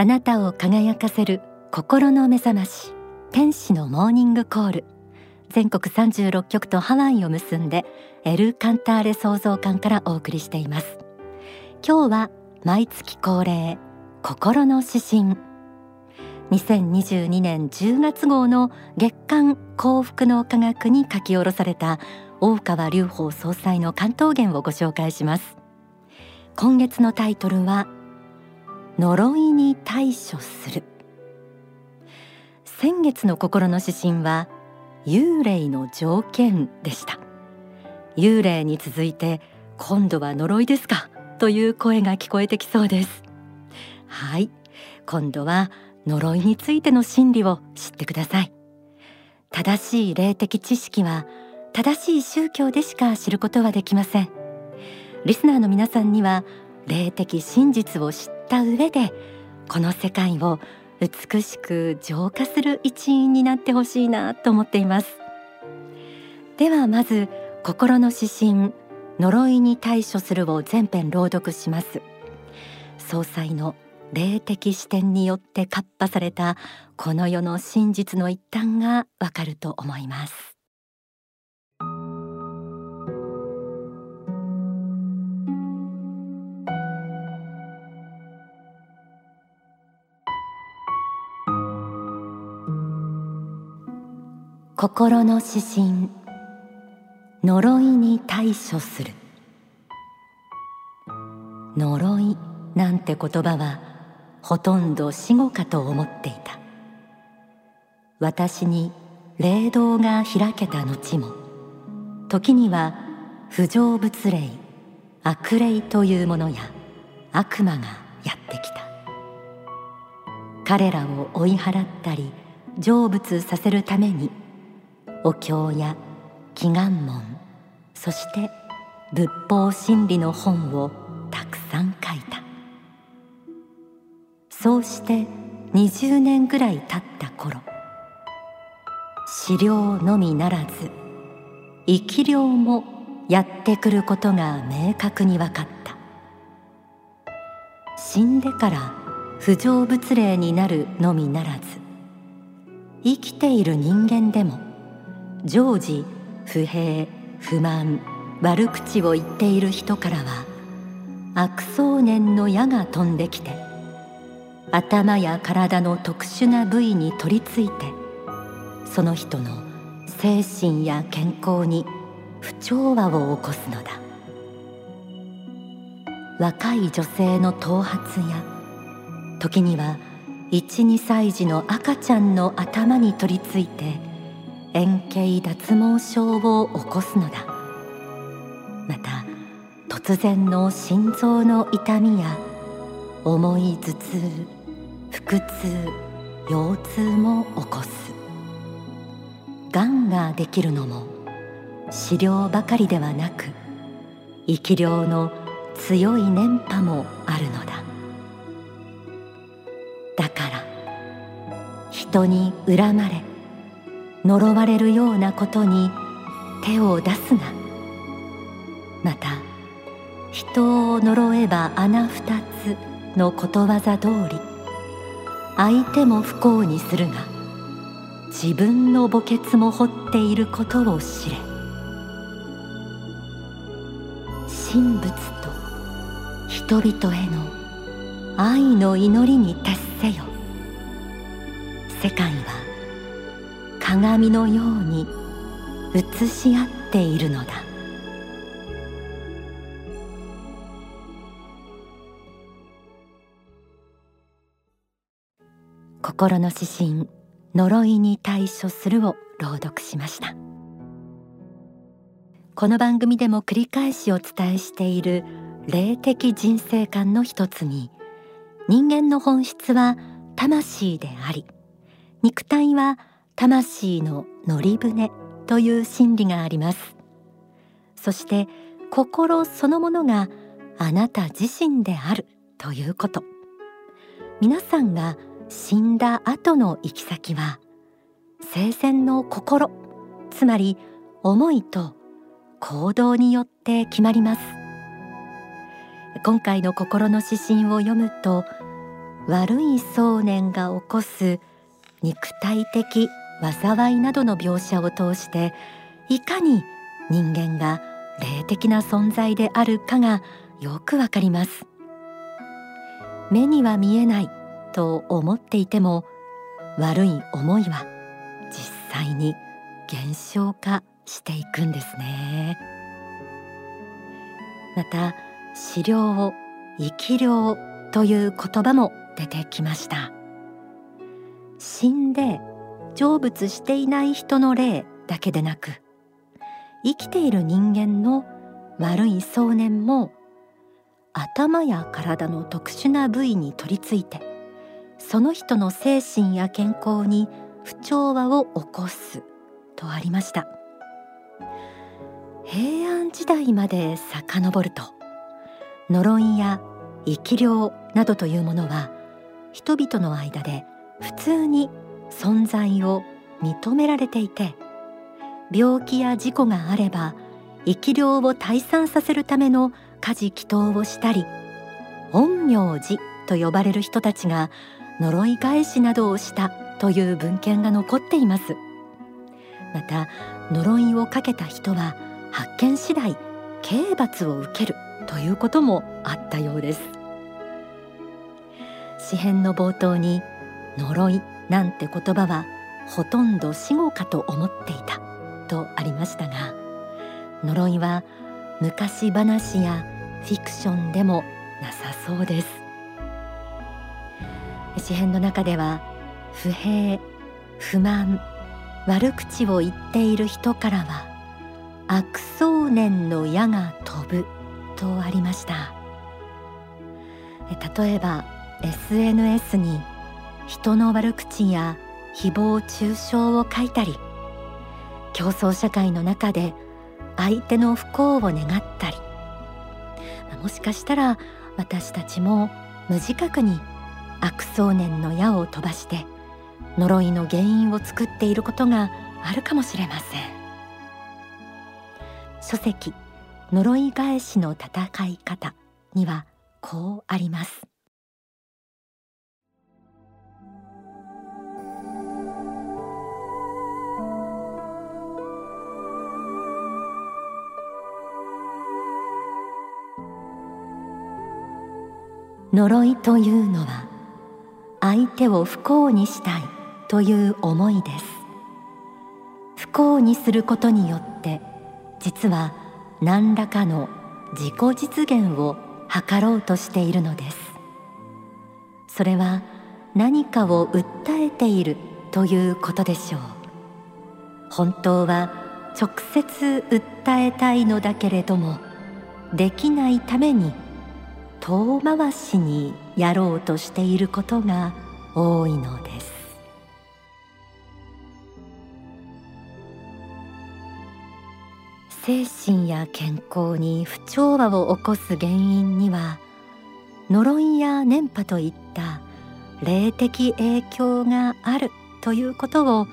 あなたを輝かせる心の目覚まし天使のモーニングコール。全国36局とハワイを結んでエル・カンターレ創造館からお送りしています。今日は毎月恒例心の指針。2022年10月号の月刊幸福の科学に書き下ろされた大川隆法総裁の関東言をご紹介します。今月のタイトルは呪いに対処する。先月の心の指針は幽霊の条件でした。幽霊に続いて今度は呪いですかという声が聞こえてきそうです。はい。今度は呪いについての真理を知ってください。正しい霊的知識は正しい宗教でしか知ることはできません。リスナーの皆さんには霊的真実を知った上でこの世界を美しく浄化する一員になってほしいなと思っています。ではまず心の指針呪いに対処するを全編朗読します。総裁の霊的視点によって活破されたこの世の真実の一端がわかると思います。心の指針。呪いに対処する。呪いなんて言葉はほとんど死後かと思っていた。私に霊道が開けた後も時には不成仏霊悪霊というものや悪魔がやってきた。彼らを追い払ったり成仏させるためにお経や祈願文そして仏法真理の本をたくさん書いた。そうして20年ぐらい経った頃資料のみならず生き量もやってくることが明確に分かった。死んでから不成仏霊になるのみならず生きている人間でも常時不平不満悪口を言っている人からは悪想念の矢が飛んできて頭や体の特殊な部位に取り付いてその人の精神や健康に不調和を起こすのだ。若い女性の頭髪や時には12歳児の赤ちゃんの頭に取り付いて円形脱毛症を起こすのだ。また突然の心臓の痛みや重い頭痛腹痛腰痛も起こす。がんができるのも治療ばかりではなく生き量の強い念波もあるのだ。だから人に恨まれ呪われるようなことに手を出すな。また人を呪えば穴二つのことわざ通り相手も不幸にするが自分の墓穴も掘っていることを知れ。神仏と人々への愛の祈りに達せよ。世界は鏡のように映し合っているのだ。心の指針呪いに対処するを朗読しました。この番組でも繰り返しお伝えしている霊的人生観の一つに人間の本質は魂であり肉体は魂の乗り船という心理があります。そして心そのものがあなた自身であるということ。皆さんが死んだ後の行き先は生前の心。つまり思いと行動によって決まります。今回の心の指針を読むと悪い想念が起こす肉体的災いなどの描写を通していかに人間が霊的な存在であるかがよくわかります。目には見えないと思っていても悪い思いは実際に減少化していくんですね。また死量生き量という言葉も出てきました。死んで成仏していない人の霊だけでなく生きている人間の悪い想念も頭や体の特殊な部位に取り付いてその人の精神や健康に不調和を起こすとありました。平安時代まで遡ると呪いや生き量などというものは人々の間で普通に存在を認められていて病気や事故があれば生き量を退散させるための家事祈祷をしたり陰陽師と呼ばれる人たちが呪い返しなどをしたという文献が残っています。また呪いをかけた人は発見次第刑罰を受けるということもあったようです。詩編の冒頭に呪いなんて言葉はほとんど死後かと思っていたとありましたが呪いは昔話やフィクションでもなさそうです。詩編の中では不平不満悪口を言っている人からは悪想念の矢が飛ぶとありました。例えば SNS に人の悪口や誹謗中傷を書いたり競争社会の中で相手の不幸を願ったり。もしかしたら私たちも無自覚に悪想念の矢を飛ばして呪いの原因を作っていることがあるかもしれません。書籍呪い返しの戦い方にはこうあります。呪いというのは相手を不幸にしたいという思いです。不幸にすることによって実は何らかの自己実現を図ろうとしているのです。それは何かを訴えているということでしょう。本当は直接訴えたいのだけれどもできないために遠回しにやろうとしていることが多いのです。精神や健康に不調和を起こす原因には呪いや念波といった霊的影響があるということを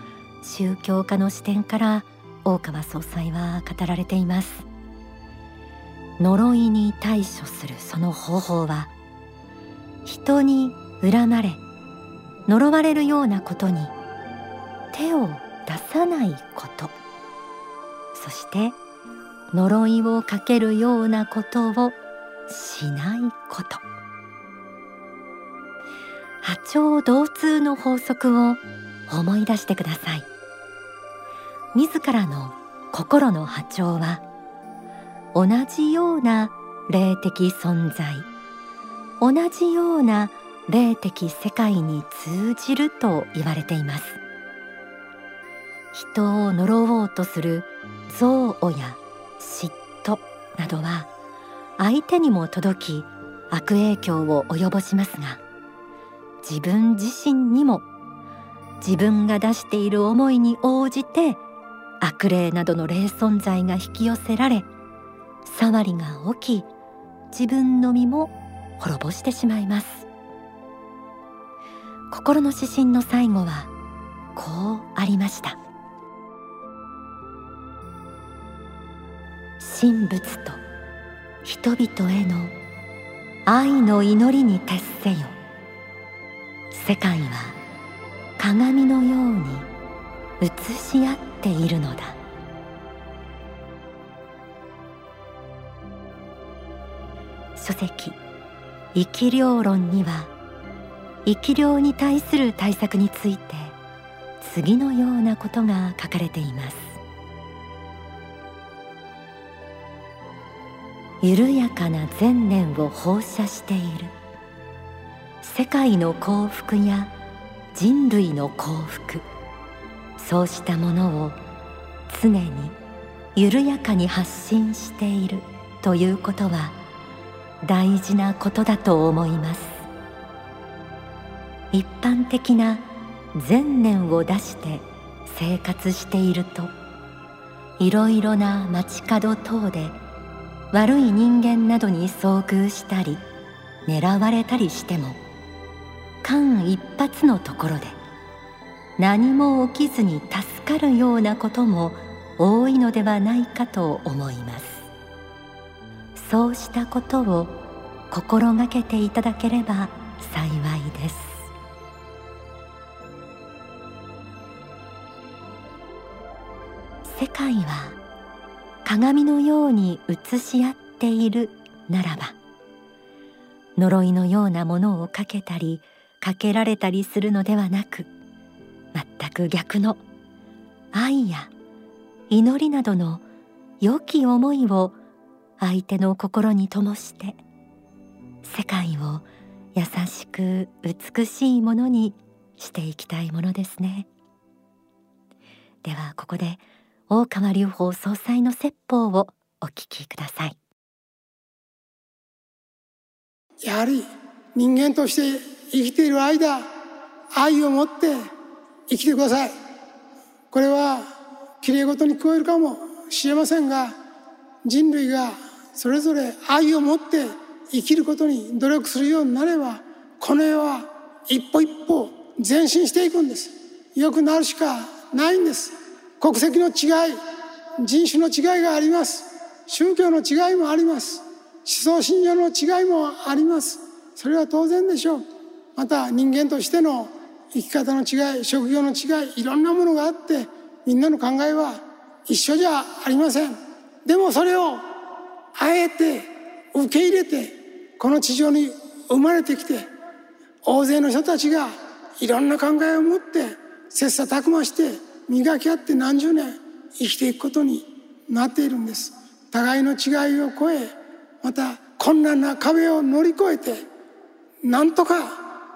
宗教家の視点から大川総裁は語られています。呪いに対処するその方法は人に恨まれ呪われるようなことに手を出さないこと。そして呪いをかけるようなことをしないこと。波長同通の法則を思い出してください。自らの心の波長は同じような霊的存在。同じような霊的世界に通じると言われています。人を呪おうとする憎悪や嫉妬などは相手にも届き悪影響を及ぼしますが自分自身にも自分が出している思いに応じて悪霊などの霊存在が引き寄せられ触りが起き自分の身も滅ぼしてしまいます。心の指針の最後はこうありました。神仏と人々への愛の祈りに徹せよ。世界は鏡のように映し合っているのだ。書籍。生き量論には生き量に対する対策について次のようなことが書かれています。緩やかな善念を放射している。世界の幸福や人類の幸福。そうしたものを常に緩やかに発信しているということは大事なことだと思います。一般的な善念を出して生活しているといろいろな街角等で悪い人間などに遭遇したり狙われたりしても間一髪のところで何も起きずに助かるようなことも多いのではないかと思います。そうしたことを心がけていただければ幸いです。世界は鏡のように映し合っているならば呪いのようなものをかけたりかけられたりするのではなく全く逆の愛や祈りなどの良き思いを相手の心に灯して世界を優しく美しいものにしていきたいものですね。ではここで大川隆法総裁の説法をお聞きください。やはり人間として生きている間愛を持って生きてください。これはきれいごとに聞こえるかもしれませんが人類がそれぞれ愛を持って生きることに努力するようになればこの世は一歩一歩前進していくんです。良くなるしかないんです。国籍の違い人種の違いがあります。宗教の違いもあります。思想信条の違いもあります。それは当然でしょう。また人間としての生き方の違い職業の違いいろんなものがあってみんなの考えは一緒じゃありません。でもそれをあえて受け入れてこの地上に生まれてきて大勢の人たちがいろんな考えを持って切磋琢磨して磨き合って何十年生きていくことになっているんです。互いの違いを超えまた困難な壁を乗り越えてなんとか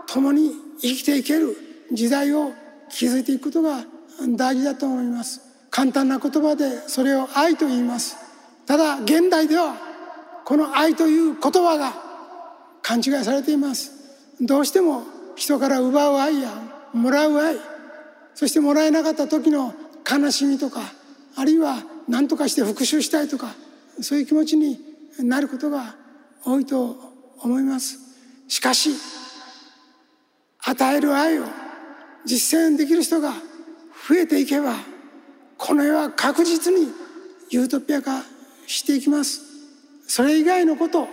共に生きていける時代を築いていくことが大事だと思います。簡単な言葉でそれを愛と言います。ただ現代ではこの愛という言葉が勘違いされています。どうしても人から奪う愛やもらう愛そしてもらえなかった時の悲しみとかあるいは何とかして復讐したいとかそういう気持ちになることが多いと思います。しかし与える愛を実践できる人が増えていけばこの世は確実にユートピア化していきます。それ以外のこと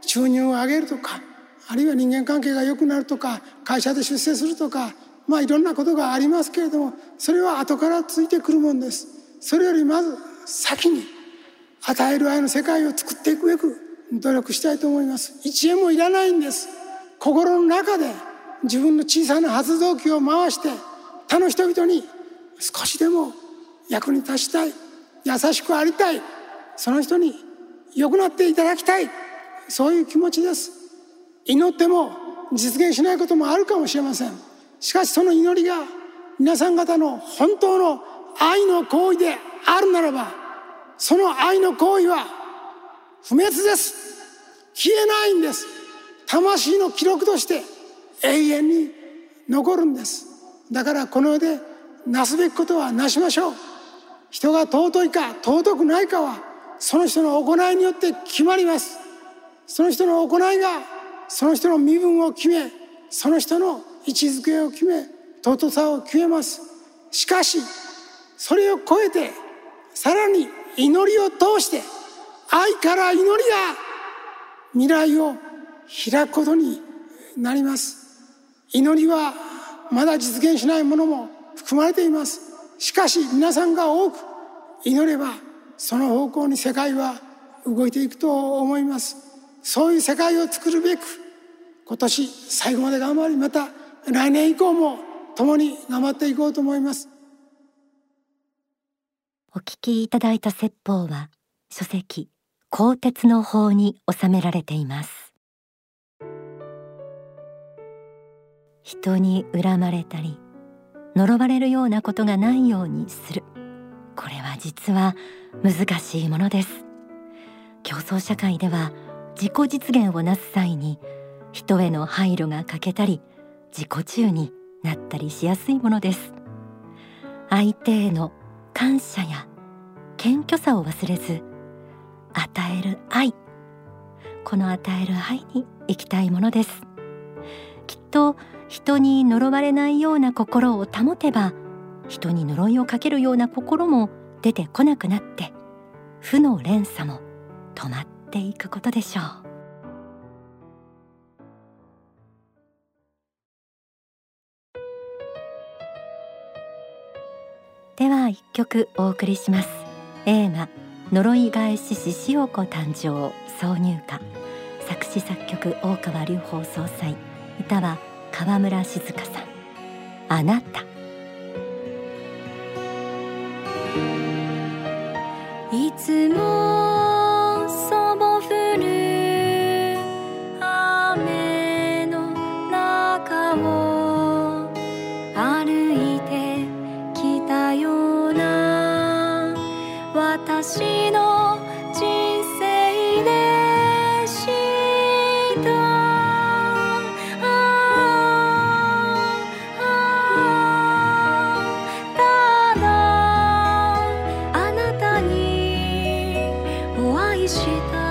収入を上げるとかあるいは人間関係が良くなるとか会社で出世するとかまあいろんなことがありますけれどもそれは後からついてくるもんです。それよりまず先に与える愛の世界を作っていくべく努力したいと思います。一円もいらないんです。心の中で自分の小さな発動機を回して他の人々に少しでも役に立ちたい優しくありたいその人に良くなっていただきたい。そういう気持ちです。祈っても実現しないこともあるかもしれません。しかしその祈りが皆さん方の本当の愛の行為であるならばその愛の行為は不滅です。消えないんです。魂の記録として永遠に残るんです。だからこの世でなすべきことはなしましょう。人が尊いか尊くないかはその人の行いによって決まります。その人の行いがその人の身分を決めその人の位置づけを決め尊さを決めます。しかしそれを超えてさらに祈りを通して愛から祈りが未来を開くことになります。祈りはまだ実現しないものも含まれています。しかし皆さんが多く祈ればその方向に世界は動いていくと思います。そういう世界を作るべく今年最後まで頑張りまた来年以降も共に頑張っていこうと思います。お聞きいただいた説法は書籍鋼鉄の法に収められています。人に恨まれたり呪われるようなことがないようにする。実は難しいものです。競争社会では自己実現をなす際に人への配慮が欠けたり自己中になったりしやすいものです。相手への感謝や謙虚さを忘れず与える愛。この与える愛に生きたいものです。きっと人に呪われないような心を保てば人に呪いをかけるような心も出てこなくなって負の連鎖も止まっていくことでしょう。では一曲お送りします。映画呪い返し獅子王子誕生挿入歌。作詞作曲大川隆法総裁。歌は川村静香さん。あなた。いつもお会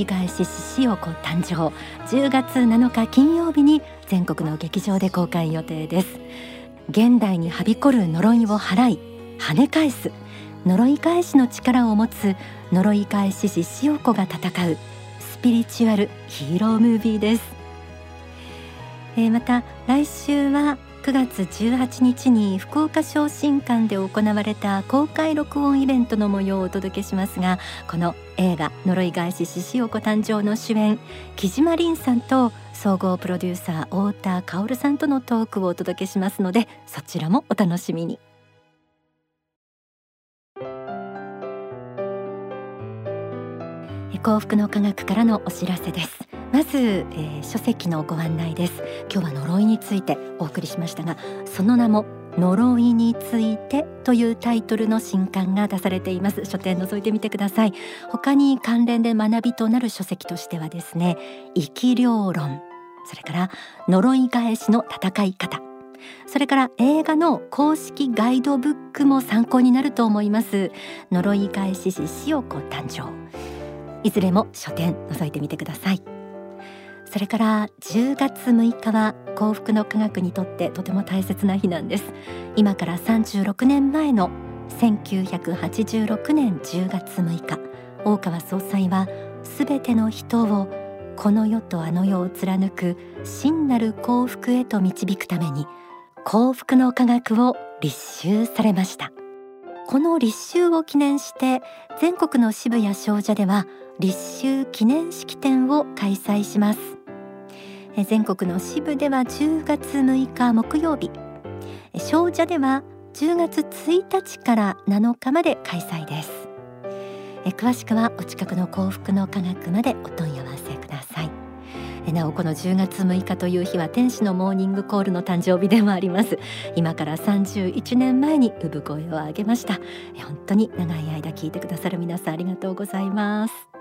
い返し獅子王子誕生。10月7日金曜日に全国の劇場で公開予定です。現代にはびこる呪いを払い跳ね返す。呪い返しの力を持つ呪い返し獅子王子が戦う。スピリチュアルヒーロームービーです、えーまた来週は9月18日に福岡昇進館で行われた公開録音イベントの模様をお届けしますがこの映画呪い返し獅子王子誕生の主演木島凛さんと総合プロデューサー太田薫さんとのトークをお届けしますのでそちらもお楽しみに。幸福の科学からのお知らせです。まず、えー書籍のご案内です。今日は呪いについてお送りしましたがその名も呪いについてというタイトルの新刊が出されています。書店覗いてみてください。他に関連で学びとなる書籍としてはですね生き量論。それから呪い返しの戦い方。それから映画の公式ガイドブックも参考になると思います。呪い返し獅子王子誕生。いずれも書店覗いてみてください。それから10月6日は幸福の科学にとってとても大切な日なんです。今から36年前の1986年10月6日大川総裁はすべての人をこの世とあの世を貫く真なる幸福へと導くために幸福の科学を立秋されました。この立秋を記念して全国の支部や商社では立秋記念式典を開催します。全国の支部では10月6日木曜日。商社では10月1日から7日まで開催です。詳しくはお近くの幸福の科学までお問い合わせください。なおこの10月6日という日は天使のモーニングコールの誕生日でもあります。今から31年前に産声を上げました。本当に長い間聞いてくださる皆さんありがとうございます。